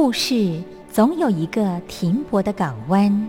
故事总有一个停泊的港湾。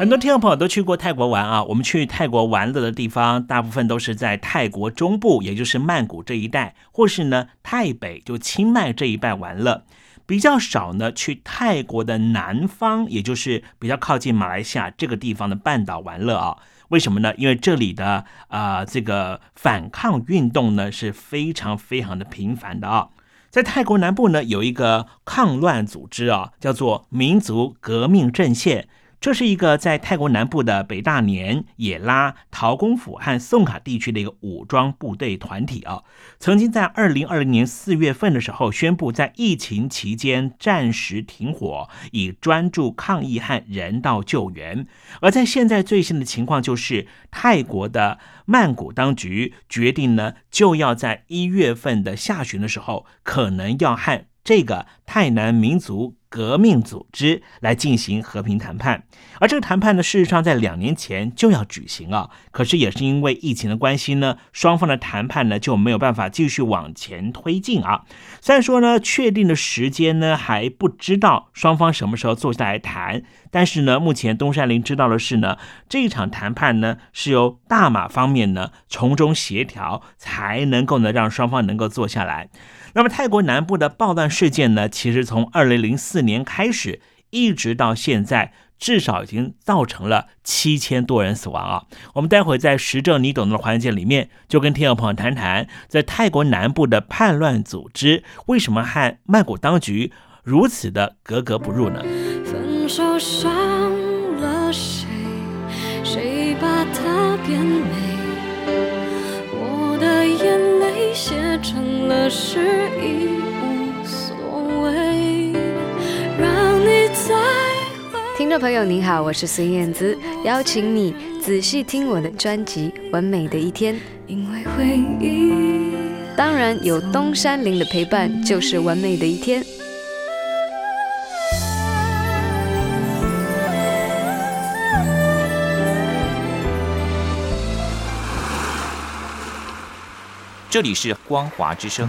很多听众朋友都去过泰国玩啊，我们去泰国玩乐的地方，大部分都是在泰国中部，也就是曼谷这一带，或是呢泰北就清迈这一带玩乐，比较少呢去泰国的南方，也就是比较靠近马来西亚这个地方的半岛玩乐啊。为什么呢？因为这里的啊这个反抗运动呢是非常非常的频繁的啊。在泰国南部呢有一个抗乱组织啊，叫做民族革命阵线。这是一个在泰国南部的北大年、野拉、陶公府和宋卡地区的一个武装部队团体啊，曾经在二零二零年四月份的时候宣布，在疫情期间暂时停火，以专注抗疫和人道救援。而在现在最新的情况就是，泰国的曼谷当局决定呢，就要在一月份的下旬的时候，可能要和这个泰南民族。革命组织来进行和平谈判，而这个谈判呢，事实上在两年前就要举行啊，可是也是因为疫情的关系呢，双方的谈判呢就没有办法继续往前推进啊。虽然说呢，确定的时间呢还不知道双方什么时候坐下来谈，但是呢，目前东山林知道的是呢，这一场谈判呢是由大马方面呢从中协调，才能够呢让双方能够坐下来。那么泰国南部的暴乱事件呢，其实从二零零四年开始，一直到现在，至少已经造成了七千多人死亡啊。我们待会在时政你懂的环节里面，就跟听众朋友谈谈，在泰国南部的叛乱组织为什么和曼谷当局如此的格格不入呢？分手伤了谁？谁把它变美？我的眼泪写成了诗，意。听众朋友您好，我是孙燕姿，邀请你仔细听我的专辑《完美的一天》。因为回忆，当然有东山林的陪伴，就是完美的一天。这里是光华之声。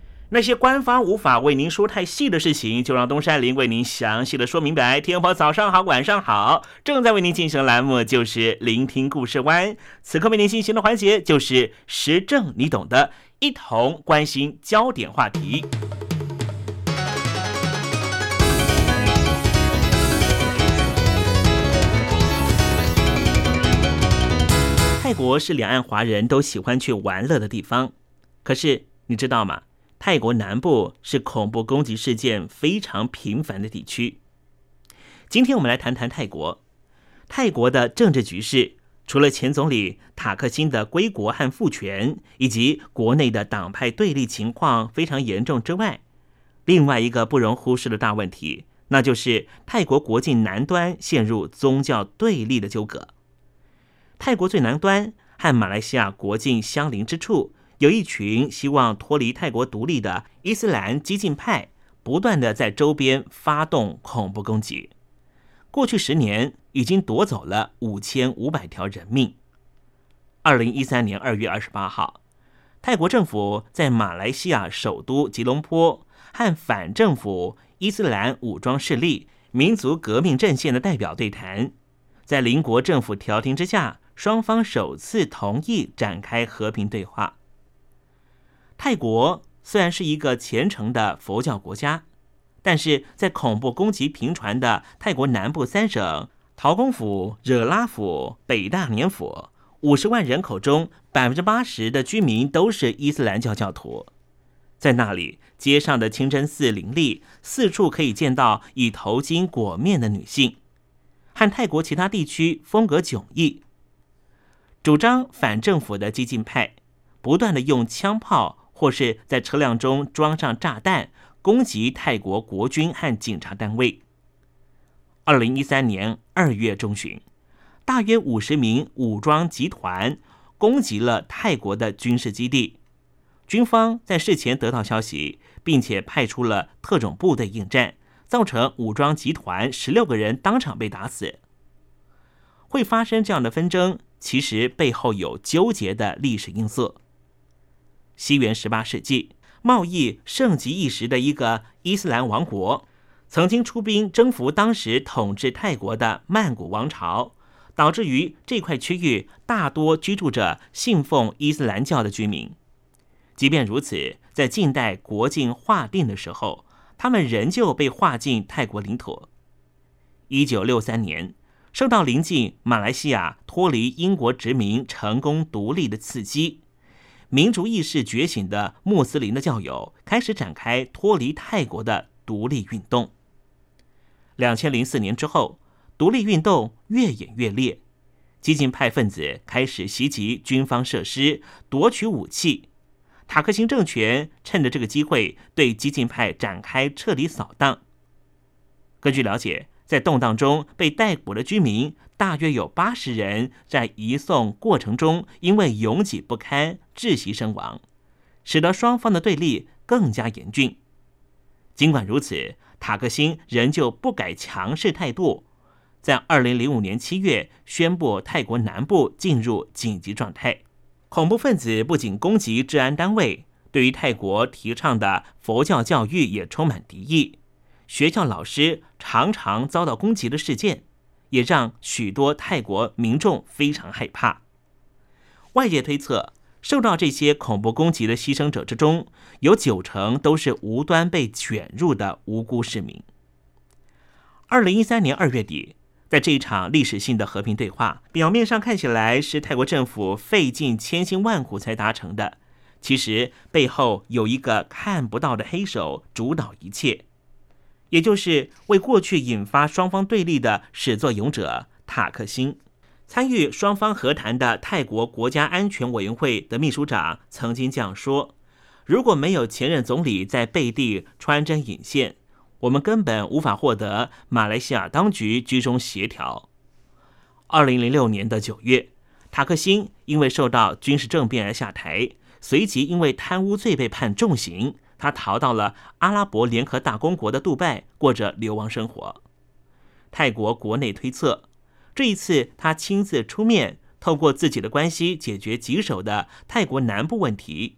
那些官方无法为您说太细的事情，就让东山林为您详细的说明白。天婆早上好，晚上好，正在为您进行的栏目就是聆听故事湾。此刻为您进行的环节就是时政，你懂的，一同关心焦点话题。泰国是两岸华人都喜欢去玩乐的地方，可是你知道吗？泰国南部是恐怖攻击事件非常频繁的地区。今天我们来谈谈泰国。泰国的政治局势，除了前总理塔克辛的归国和复权，以及国内的党派对立情况非常严重之外，另外一个不容忽视的大问题，那就是泰国国境南端陷入宗教对立的纠葛。泰国最南端和马来西亚国境相邻之处。有一群希望脱离泰国独立的伊斯兰激进派，不断的在周边发动恐怖攻击。过去十年，已经夺走了五千五百条人命。二零一三年二月二十八号，泰国政府在马来西亚首都吉隆坡和反政府伊斯兰武装势力民族革命阵线的代表对谈，在邻国政府调停之下，双方首次同意展开和平对话。泰国虽然是一个虔诚的佛教国家，但是在恐怖攻击频传的泰国南部三省陶公府、惹拉府、北大年府，五十万人口中百分之八十的居民都是伊斯兰教教徒。在那里，街上的清真寺林立，四处可以见到以头巾裹面的女性，和泰国其他地区风格迥异。主张反政府的激进派不断的用枪炮。或是在车辆中装上炸弹，攻击泰国国军和警察单位。二零一三年二月中旬，大约五十名武装集团攻击了泰国的军事基地。军方在事前得到消息，并且派出了特种部队应战，造成武装集团十六个人当场被打死。会发生这样的纷争，其实背后有纠结的历史因素。西元十八世纪，贸易盛极一时的一个伊斯兰王国，曾经出兵征服当时统治泰国的曼谷王朝，导致于这块区域大多居住着信奉伊斯兰教的居民。即便如此，在近代国境划定的时候，他们仍旧被划进泰国领土。一九六三年，受到临近马来西亚脱离英国殖民、成功独立的刺激。民族意识觉醒的穆斯林的教友开始展开脱离泰国的独立运动。两千零四年之后，独立运动越演越烈，激进派分子开始袭击军方设施，夺取武器。塔克辛政权趁着这个机会对激进派展开彻底扫荡。根据了解。在动荡中被逮捕的居民大约有八十人，在移送过程中因为拥挤不堪窒息身亡，使得双方的对立更加严峻。尽管如此，塔克辛仍旧不改强势态度，在二零零五年七月宣布泰国南部进入紧急状态。恐怖分子不仅攻击治安单位，对于泰国提倡的佛教教育也充满敌意。学校老师常常遭到攻击的事件，也让许多泰国民众非常害怕。外界推测，受到这些恐怖攻击的牺牲者之中，有九成都是无端被卷入的无辜市民。二零一三年二月底，在这一场历史性的和平对话，表面上看起来是泰国政府费尽千辛万苦才达成的，其实背后有一个看不到的黑手主导一切。也就是为过去引发双方对立的始作俑者塔克辛，参与双方和谈的泰国国家安全委员会的秘书长曾经这样说：“如果没有前任总理在背地穿针引线，我们根本无法获得马来西亚当局居中协调。”二零零六年的九月，塔克辛因为受到军事政变而下台，随即因为贪污罪被判重刑。他逃到了阿拉伯联合大公国的杜拜，过着流亡生活。泰国国内推测，这一次他亲自出面透过自己的关系解决棘手的泰国南部问题，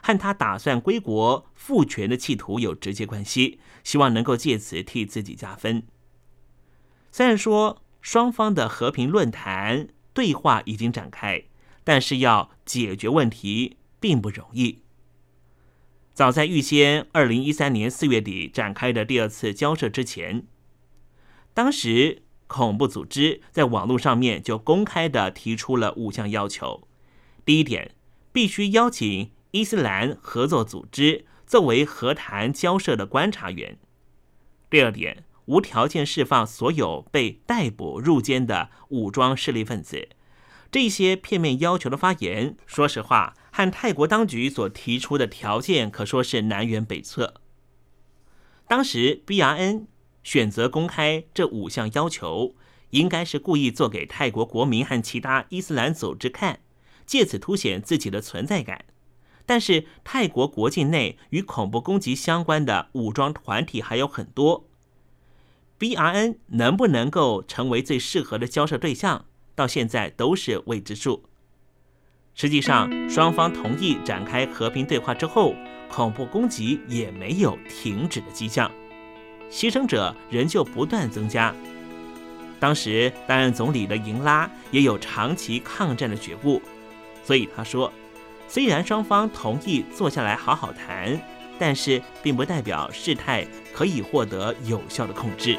和他打算归国复权的企图有直接关系，希望能够借此替自己加分。虽然说双方的和平论坛对话已经展开，但是要解决问题并不容易。早在预先二零一三年四月底展开的第二次交涉之前，当时恐怖组织在网络上面就公开的提出了五项要求。第一点，必须邀请伊斯兰合作组织作为和谈交涉的观察员。第二点，无条件释放所有被逮捕入监的武装势力分子。这些片面要求的发言，说实话，和泰国当局所提出的条件可说是南辕北辙。当时 BRN 选择公开这五项要求，应该是故意做给泰国国民和其他伊斯兰组织看，借此凸显自己的存在感。但是泰国国境内与恐怖攻击相关的武装团体还有很多，BRN 能不能够成为最适合的交涉对象？到现在都是未知数。实际上，双方同意展开和平对话之后，恐怖攻击也没有停止的迹象，牺牲者仍旧不断增加。当时担任总理的银拉也有长期抗战的觉悟，所以他说：“虽然双方同意坐下来好好谈，但是并不代表事态可以获得有效的控制。”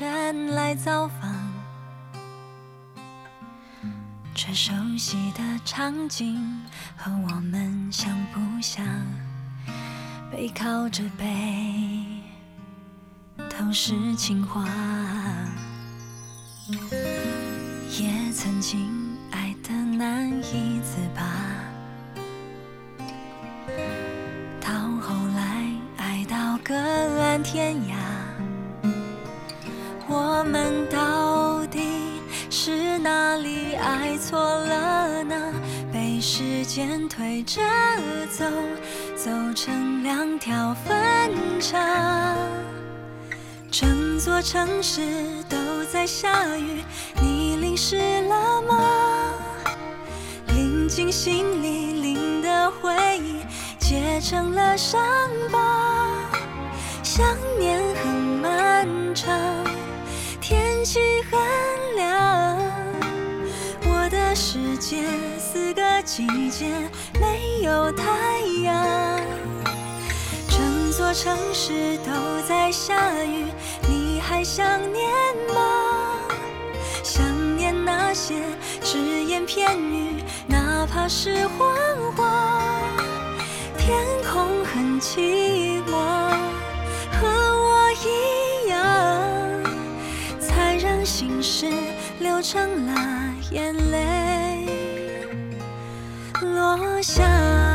人来造访，这熟悉的场景和我们像不像？背靠着背，都是情话，也曾经。难以自拔，到后来爱到各安天涯，我们到底是哪里爱错了呢？被时间推着走，走成两条分岔。整座城市都在下雨，你淋湿了吗？淋进心里，淋的回忆结成了伤疤。天很凉，我的世界四个季节没有太阳。整座城市都在下雨，你还想念吗？想念那些只言片语，哪怕是谎话。天空很寂寞，心事流成了眼泪落下。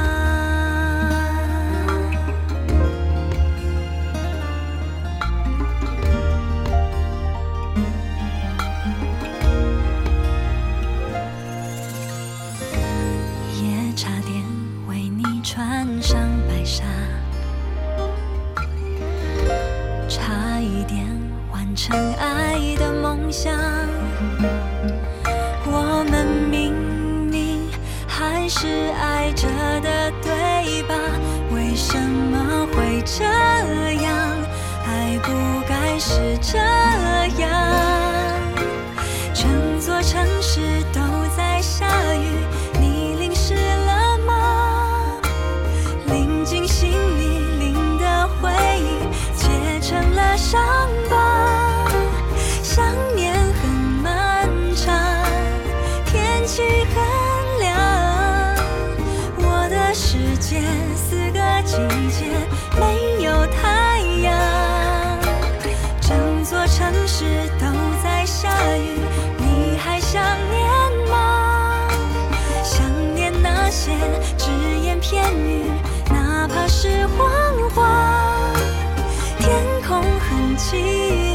记忆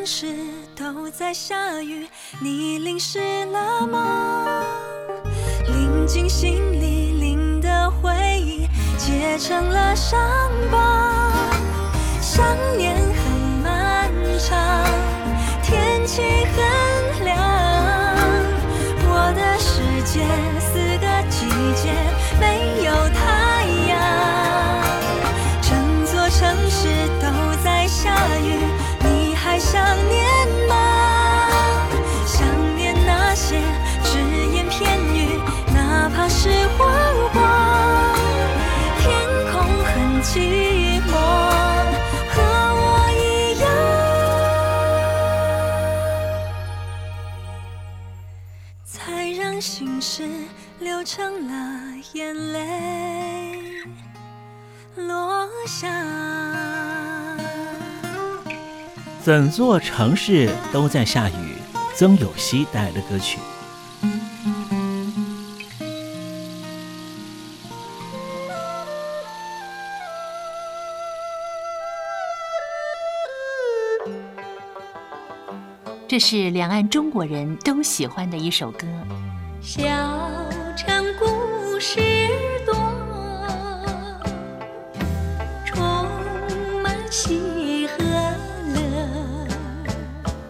城市都在下雨，你淋湿了吗？淋进心里，淋的回忆结成了伤疤。想念很漫长，天气很整座城市都在下雨，曾有希带来的歌曲。这是两岸中国人都喜欢的一首歌。小城故事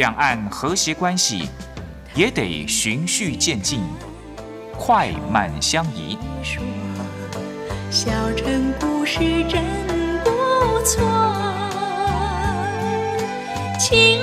两岸和谐关系也得循序渐进，快慢相宜。小城故事真不错，情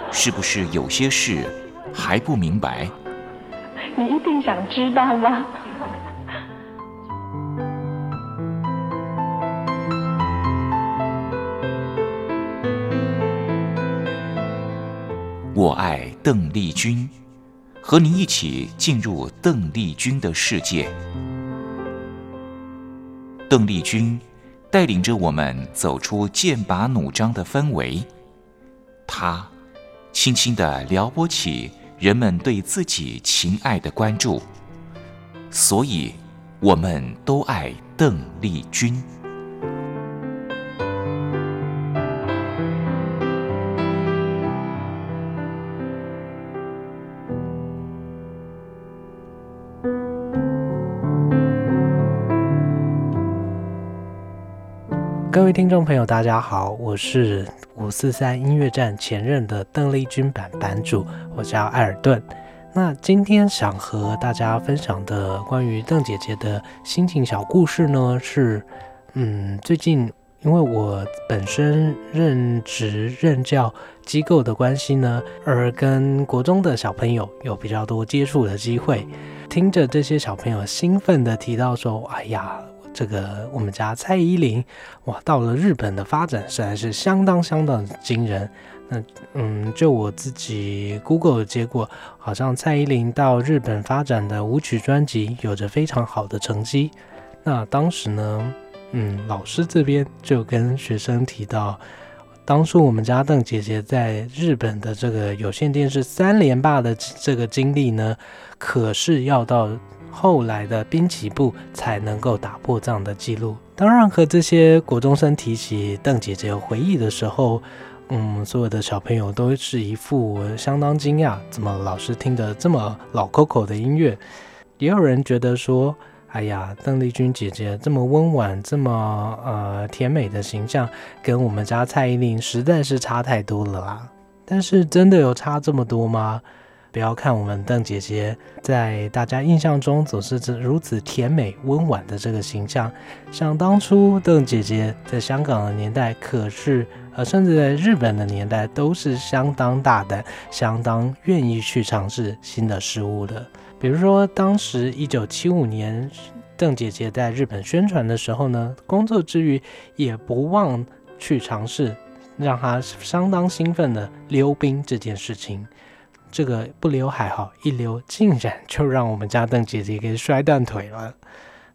是不是有些事还不明白？你一定想知道吗？我爱邓丽君，和您一起进入邓丽君的世界。邓丽君带领着我们走出剑拔弩张的氛围，她轻轻地撩拨起人们对自己情爱的关注，所以我们都爱邓丽君。各位听众朋友，大家好，我是五四三音乐站前任的邓丽君版版主，我叫艾尔顿。那今天想和大家分享的关于邓姐姐的心情小故事呢，是嗯，最近因为我本身任职任教机构的关系呢，而跟国中的小朋友有比较多接触的机会，听着这些小朋友兴奋的提到说：“哎呀。”这个我们家蔡依林，哇，到了日本的发展实在是相当相当惊人。那嗯，就我自己 Google 的结果，好像蔡依林到日本发展的舞曲专辑有着非常好的成绩。那当时呢，嗯，老师这边就跟学生提到，当初我们家邓姐姐在日本的这个有线电视三连霸的这个经历呢，可是要到。后来的滨崎步才能够打破这样的记录。当然，和这些国中生提起邓姐姐回忆的时候，嗯，所有的小朋友都是一副相当惊讶，怎么老师听着这么老 Coco 的音乐？也有人觉得说，哎呀，邓丽君姐姐这么温婉、这么呃甜美的形象，跟我们家蔡依林实在是差太多了啦。但是，真的有差这么多吗？不要看我们邓姐姐在大家印象中总是这如此甜美温婉的这个形象，像当初邓姐姐在香港的年代可是呃，甚至在日本的年代都是相当大胆、相当愿意去尝试新的事物的。比如说，当时一九七五年，邓姐姐在日本宣传的时候呢，工作之余也不忘去尝试让她相当兴奋的溜冰这件事情。这个不溜还好，一溜竟然就让我们家邓姐姐给摔断腿了。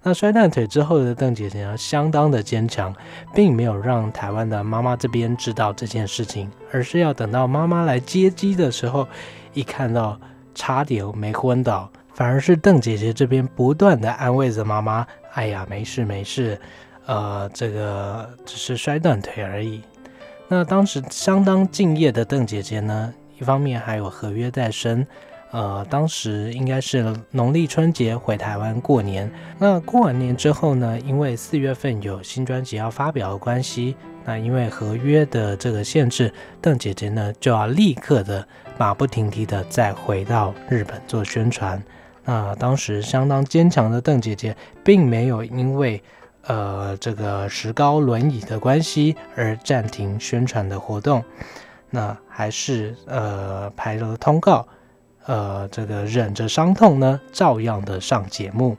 那摔断腿之后的邓姐姐呢，相当的坚强，并没有让台湾的妈妈这边知道这件事情，而是要等到妈妈来接机的时候，一看到差点没昏倒，反而是邓姐姐这边不断的安慰着妈妈：“哎呀，没事没事，呃，这个只是摔断腿而已。”那当时相当敬业的邓姐姐呢，一方面还有合约在身。呃，当时应该是农历春节回台湾过年。那过完年之后呢，因为四月份有新专辑要发表的关系，那因为合约的这个限制，邓姐姐呢就要立刻的马不停蹄的再回到日本做宣传。那当时相当坚强的邓姐姐，并没有因为呃这个石膏轮椅的关系而暂停宣传的活动，那还是呃排了通告。呃，这个忍着伤痛呢，照样的上节目。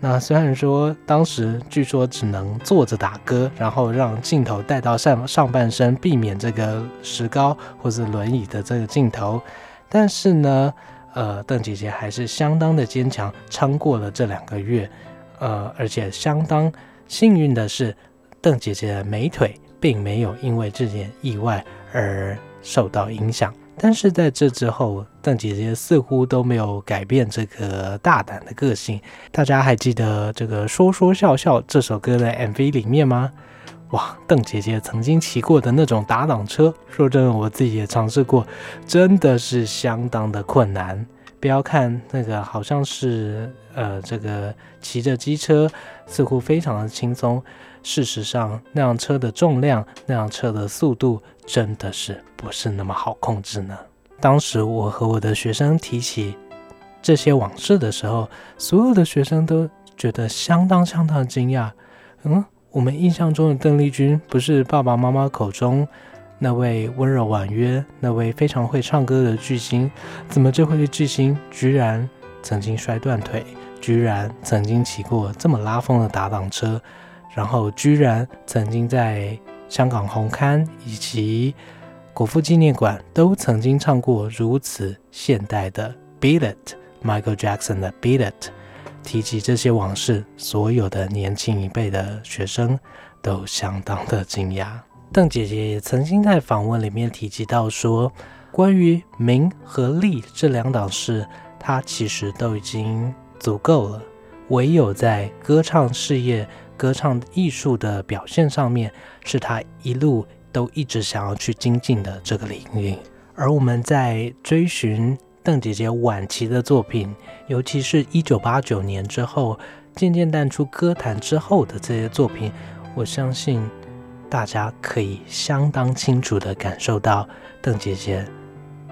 那虽然说当时据说只能坐着打歌，然后让镜头带到上上半身，避免这个石膏或者轮椅的这个镜头，但是呢，呃，邓姐姐还是相当的坚强，撑过了这两个月。呃，而且相当幸运的是，邓姐姐的美腿并没有因为这件意外而受到影响。但是在这之后，邓姐姐似乎都没有改变这个大胆的个性。大家还记得这个《说说笑笑》这首歌的 MV 里面吗？哇，邓姐姐曾经骑过的那种打挡车，说真的，我自己也尝试过，真的是相当的困难。不要看那个好像是呃这个骑着机车，似乎非常的轻松。事实上，那辆车的重量，那辆车的速度，真的是不是那么好控制呢？当时我和我的学生提起这些往事的时候，所有的学生都觉得相当相当惊讶。嗯，我们印象中的邓丽君，不是爸爸妈妈口中那位温柔婉约、那位非常会唱歌的巨星，怎么这位巨星居然曾经摔断腿，居然曾经骑过这么拉风的打挡车？然后居然曾经在香港红磡以及国父纪念馆都曾经唱过如此现代的《Beat It》，Michael Jackson 的《Beat It》。提起这些往事，所有的年轻一辈的学生都相当的惊讶。邓姐姐也曾经在访问里面提及到说，关于名和利这两档事，她其实都已经足够了，唯有在歌唱事业。歌唱艺术的表现上面，是他一路都一直想要去精进的这个领域。而我们在追寻邓姐姐晚期的作品，尤其是一九八九年之后渐渐淡出歌坛之后的这些作品，我相信大家可以相当清楚地感受到邓姐姐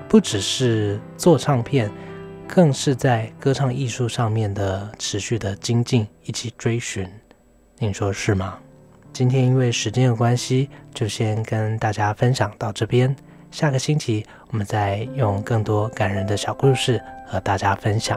不只是做唱片，更是在歌唱艺术上面的持续的精进以及追寻。你说是吗？今天因为时间的关系，就先跟大家分享到这边。下个星期我们再用更多感人的小故事和大家分享。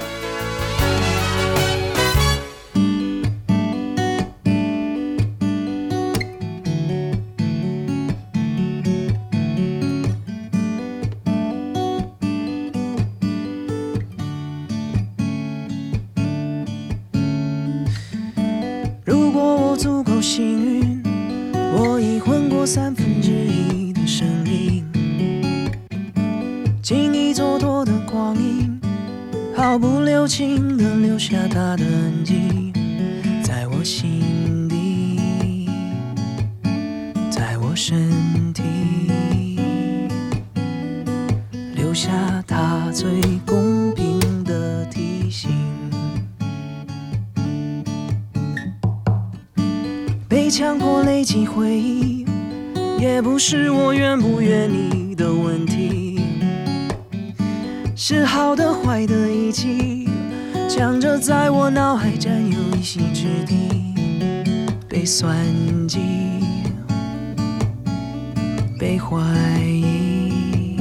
着在我脑海占有一席之地，被算计，被怀疑，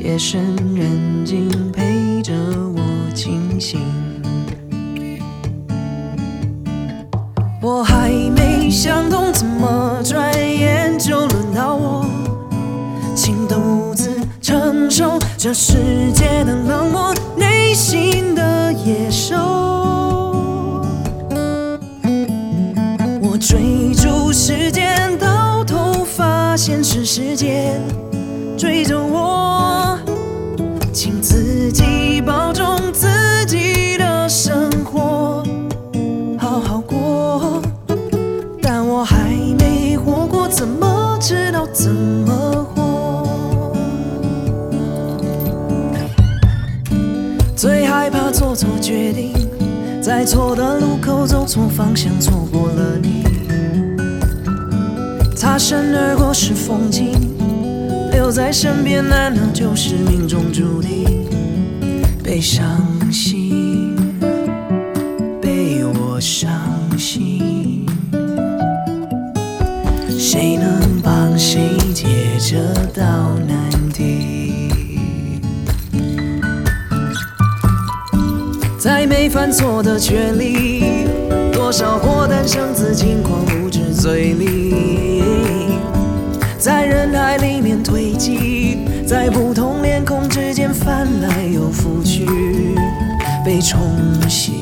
夜深人静陪着我清醒。我还没想通，怎么转眼就轮到我，请独自承受这世界的冷漠，你心的野兽。我追逐时间，到头发现是时间追着我，请自己保做错决定，在错的路口走错方向，错过了你。擦身而过是风景，留在身边难道就是命中注定？悲伤犯错的权利，多少过单生自轻狂无知嘴里，在人海里面堆积，在不同脸孔之间翻来又覆去，被冲洗。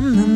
不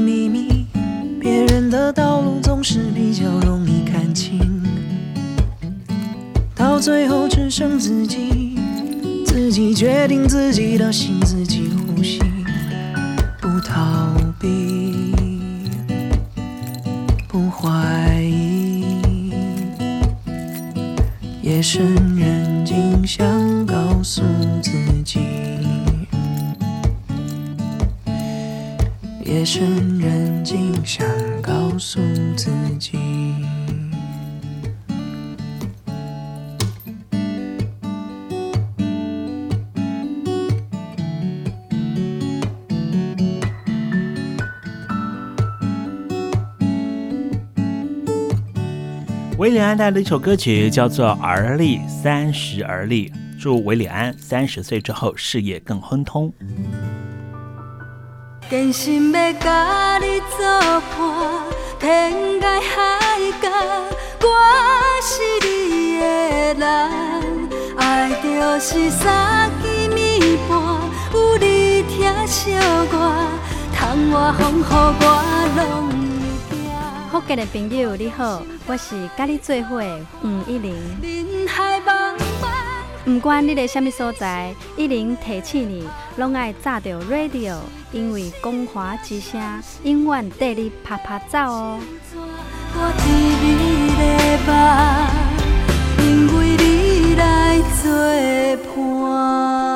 安带的一首歌曲叫做《而立三十而立》，祝韦礼安三十岁之后事业更亨通。我是你的人。爱就是三更暝半，有你疼惜我，窗外风雨我拢会惊。福建的朋友你好，我是甲你做伙黄一玲。人海茫茫，不管你在什么所在，一玲提醒你，拢爱炸着 radio，因为光华之声永远带你啪啪走哦。我甜蜜的梦，因为你来作伴。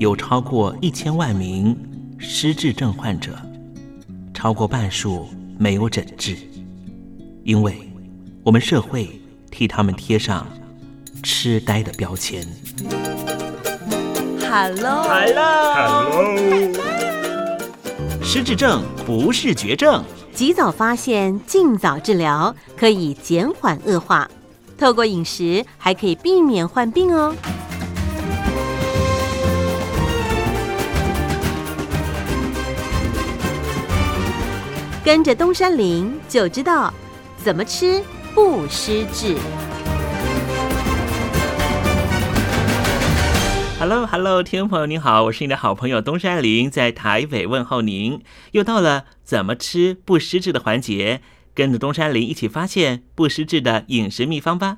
有超过一千万名失智症患者，超过半数没有诊治，因为我们社会替他们贴上痴呆的标签。Hello。失智症不是绝症，及早发现，尽早治疗，可以减缓恶化。透过饮食，还可以避免患病哦。跟着东山林就知道怎么吃不失智。Hello，Hello，听众朋友您好，我是你的好朋友东山林，在台北问候您。又到了怎么吃不失智的环节，跟着东山林一起发现不失智的饮食秘方吧。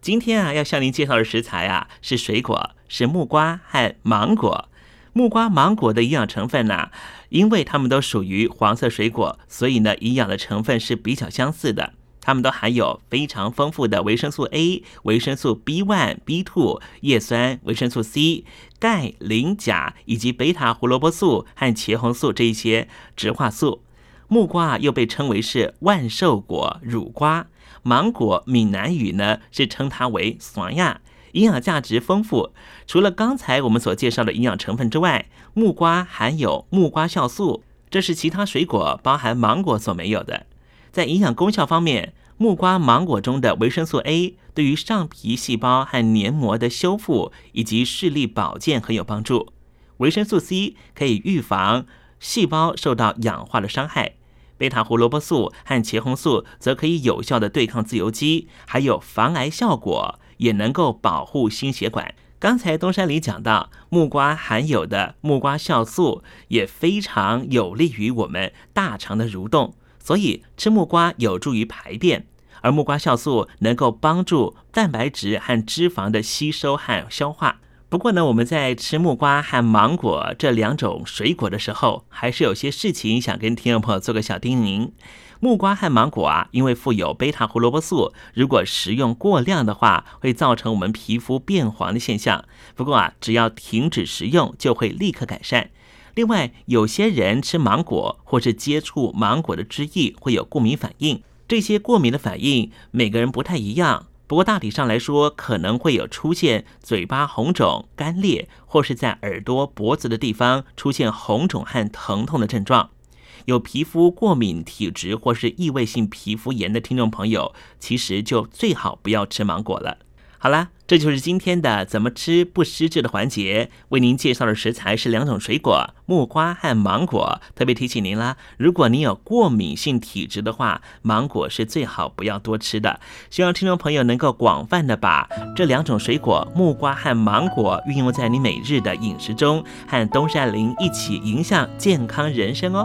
今天啊，要向您介绍的食材啊是水果，是木瓜和芒果。木瓜、芒果的营养成分呢、因为它们都属于黄色水果，所以呢，营养的成分是比较相似的。它们都含有非常丰富的维生素 A、维生素 B one、B two、叶酸、维生素 C、钙、磷、钾以及贝塔胡萝卜素和茄红素这一些植化素。木瓜又被称为是万寿果、乳瓜，芒果闽南语呢是称它为酸亚，营养价值丰富。除了刚才我们所介绍的营养成分之外，木瓜含有木瓜酵素，这是其他水果，包含芒果所没有的。在营养功效方面，木瓜、芒果中的维生素 A 对于上皮细胞和黏膜的修复以及视力保健很有帮助。维生素 C 可以预防细胞受到氧化的伤害，贝塔胡萝卜素和茄红素则可以有效的对抗自由基，还有防癌效果，也能够保护心血管。刚才东山里讲到，木瓜含有的木瓜酵素也非常有利于我们大肠的蠕动，所以吃木瓜有助于排便，而木瓜酵素能够帮助蛋白质和脂肪的吸收和消化。不过呢，我们在吃木瓜和芒果这两种水果的时候，还是有些事情想跟听众朋友做个小叮咛。木瓜和芒果啊，因为富有贝塔胡萝卜素，如果食用过量的话，会造成我们皮肤变黄的现象。不过啊，只要停止食用，就会立刻改善。另外，有些人吃芒果或是接触芒果的汁液会有过敏反应，这些过敏的反应每个人不太一样。不过大体上来说，可能会有出现嘴巴红肿、干裂，或是在耳朵、脖子的地方出现红肿和疼痛的症状。有皮肤过敏体质或是异位性皮肤炎的听众朋友，其实就最好不要吃芒果了。好啦，这就是今天的怎么吃不失智的环节。为您介绍的食材是两种水果，木瓜和芒果。特别提醒您啦，如果您有过敏性体质的话，芒果是最好不要多吃的。希望听众朋友能够广泛的把这两种水果，木瓜和芒果，运用在你每日的饮食中，和东山林一起影响健康人生哦。